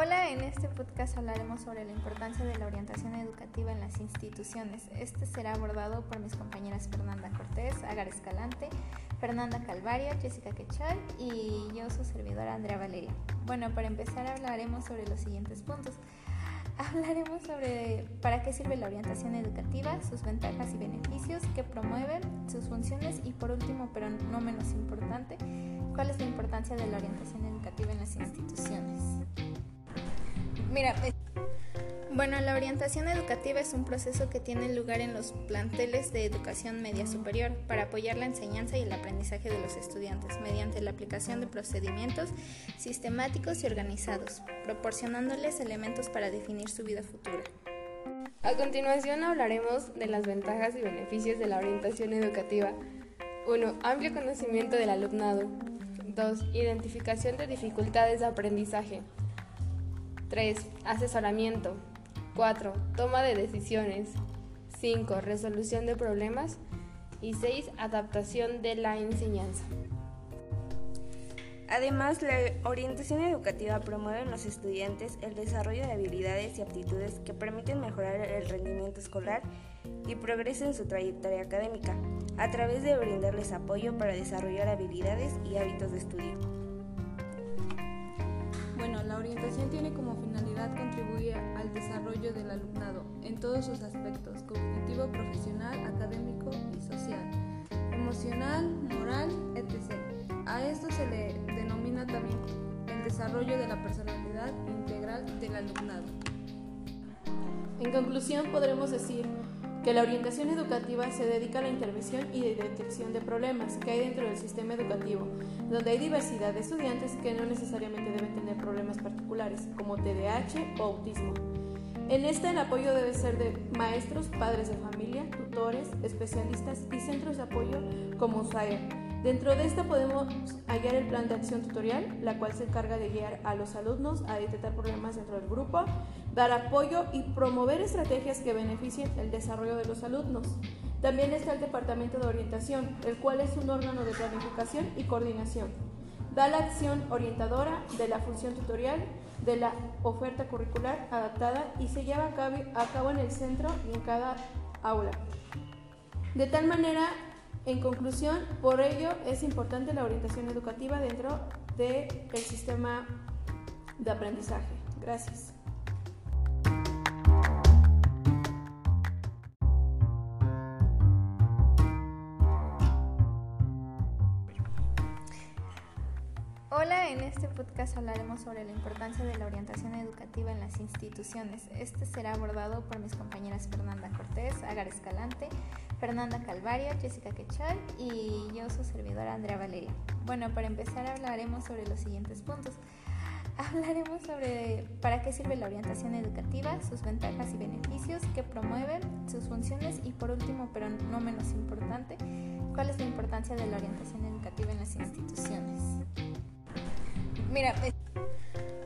Hola, en este podcast hablaremos sobre la importancia de la orientación educativa en las instituciones. Este será abordado por mis compañeras Fernanda Cortés, Agar Escalante, Fernanda Calvario, Jessica Quechal y yo, su servidora Andrea Valeria. Bueno, para empezar hablaremos sobre los siguientes puntos. Hablaremos sobre para qué sirve la orientación educativa, sus ventajas y beneficios, qué promueve, sus funciones y por último, pero no menos importante, cuál es la importancia de la orientación educativa en las instituciones. Bueno, la orientación educativa es un proceso que tiene lugar en los planteles de educación media superior para apoyar la enseñanza y el aprendizaje de los estudiantes mediante la aplicación de procedimientos sistemáticos y organizados, proporcionándoles elementos para definir su vida futura. A continuación hablaremos de las ventajas y beneficios de la orientación educativa. 1. Amplio conocimiento del alumnado. 2. Identificación de dificultades de aprendizaje. 3. Asesoramiento. 4. Toma de decisiones. 5. Resolución de problemas. Y 6. Adaptación de la enseñanza. Además, la orientación educativa promueve en los estudiantes el desarrollo de habilidades y aptitudes que permiten mejorar el rendimiento escolar y progreso en su trayectoria académica, a través de brindarles apoyo para desarrollar habilidades y hábitos de estudio. Orientación tiene como finalidad contribuir al desarrollo del alumnado en todos sus aspectos, cognitivo, profesional, académico y social, emocional, moral, etc. A esto se le denomina también el desarrollo de la personalidad integral del alumnado. En conclusión, podremos decir que la orientación educativa se dedica a la intervención y detección de problemas que hay dentro del sistema educativo, donde hay diversidad de estudiantes que no necesariamente deben tener problemas particulares, como TDAH o autismo. En esta el apoyo debe ser de maestros, padres de familia, tutores, especialistas y centros de apoyo como USAIR. Dentro de esta podemos hallar el plan de acción tutorial, la cual se encarga de guiar a los alumnos a detectar problemas dentro del grupo, dar apoyo y promover estrategias que beneficien el desarrollo de los alumnos. También está el Departamento de Orientación, el cual es un órgano de planificación y coordinación. Da la acción orientadora de la función tutorial, de la oferta curricular adaptada y se lleva a cabo en el centro y en cada aula. De tal manera, en conclusión, por ello es importante la orientación educativa dentro del sistema de aprendizaje. Gracias. Hola, en este podcast hablaremos sobre la importancia de la orientación educativa en las instituciones. Este será abordado por mis compañeras Fernanda Cortés, Agar Escalante, Fernanda Calvario, Jessica Quechal y yo, su servidora Andrea Valeria. Bueno, para empezar hablaremos sobre los siguientes puntos. Hablaremos sobre para qué sirve la orientación educativa, sus ventajas y beneficios, qué promueve, sus funciones y por último, pero no menos importante, cuál es la importancia de la orientación educativa en las instituciones. Mira,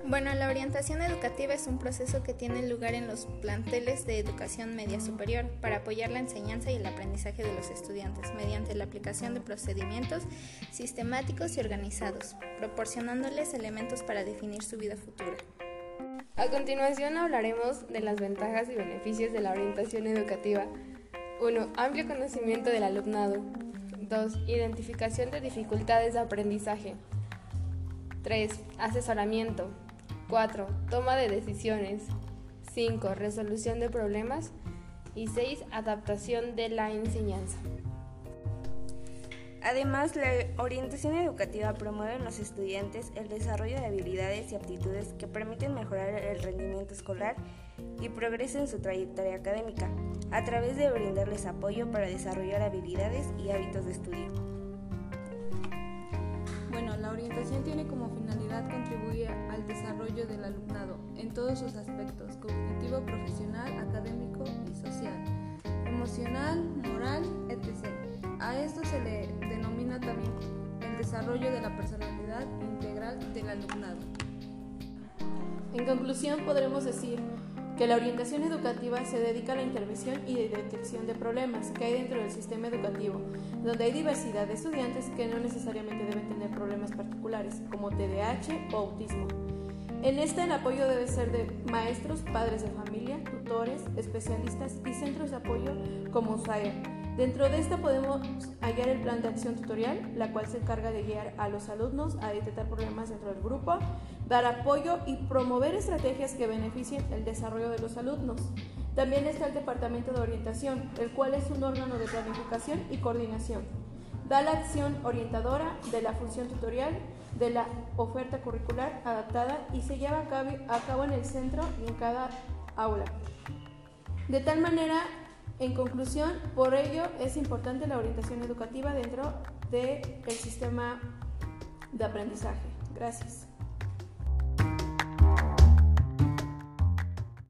bueno, la orientación educativa es un proceso que tiene lugar en los planteles de educación media superior para apoyar la enseñanza y el aprendizaje de los estudiantes mediante la aplicación de procedimientos sistemáticos y organizados, proporcionándoles elementos para definir su vida futura. A continuación hablaremos de las ventajas y beneficios de la orientación educativa. 1. Amplio conocimiento del alumnado. 2. Identificación de dificultades de aprendizaje. 3. Asesoramiento. 4. Toma de decisiones. 5. Resolución de problemas. Y 6. Adaptación de la enseñanza. Además, la orientación educativa promueve en los estudiantes el desarrollo de habilidades y aptitudes que permiten mejorar el rendimiento escolar y progreso en su trayectoria académica, a través de brindarles apoyo para desarrollar habilidades y hábitos de estudio. La orientación tiene como finalidad contribuir al desarrollo del alumnado en todos sus aspectos, cognitivo, profesional, académico y social, emocional, moral, etc. A esto se le denomina también el desarrollo de la personalidad integral del alumnado. En conclusión, podremos decir que la orientación educativa se dedica a la intervención y detección de problemas que hay dentro del sistema educativo, donde hay diversidad de estudiantes que no necesariamente deben tener problemas particulares, como TDAH o autismo. En este el apoyo debe ser de maestros, padres de familia, tutores, especialistas y centros de apoyo como USAER. Dentro de esta podemos hallar el plan de acción tutorial, la cual se encarga de guiar a los alumnos a detectar problemas dentro del grupo, dar apoyo y promover estrategias que beneficien el desarrollo de los alumnos. También está el Departamento de Orientación, el cual es un órgano de planificación y coordinación. Da la acción orientadora de la función tutorial, de la oferta curricular adaptada y se lleva a cabo en el centro y en cada aula. De tal manera, en conclusión, por ello es importante la orientación educativa dentro del sistema de aprendizaje. Gracias.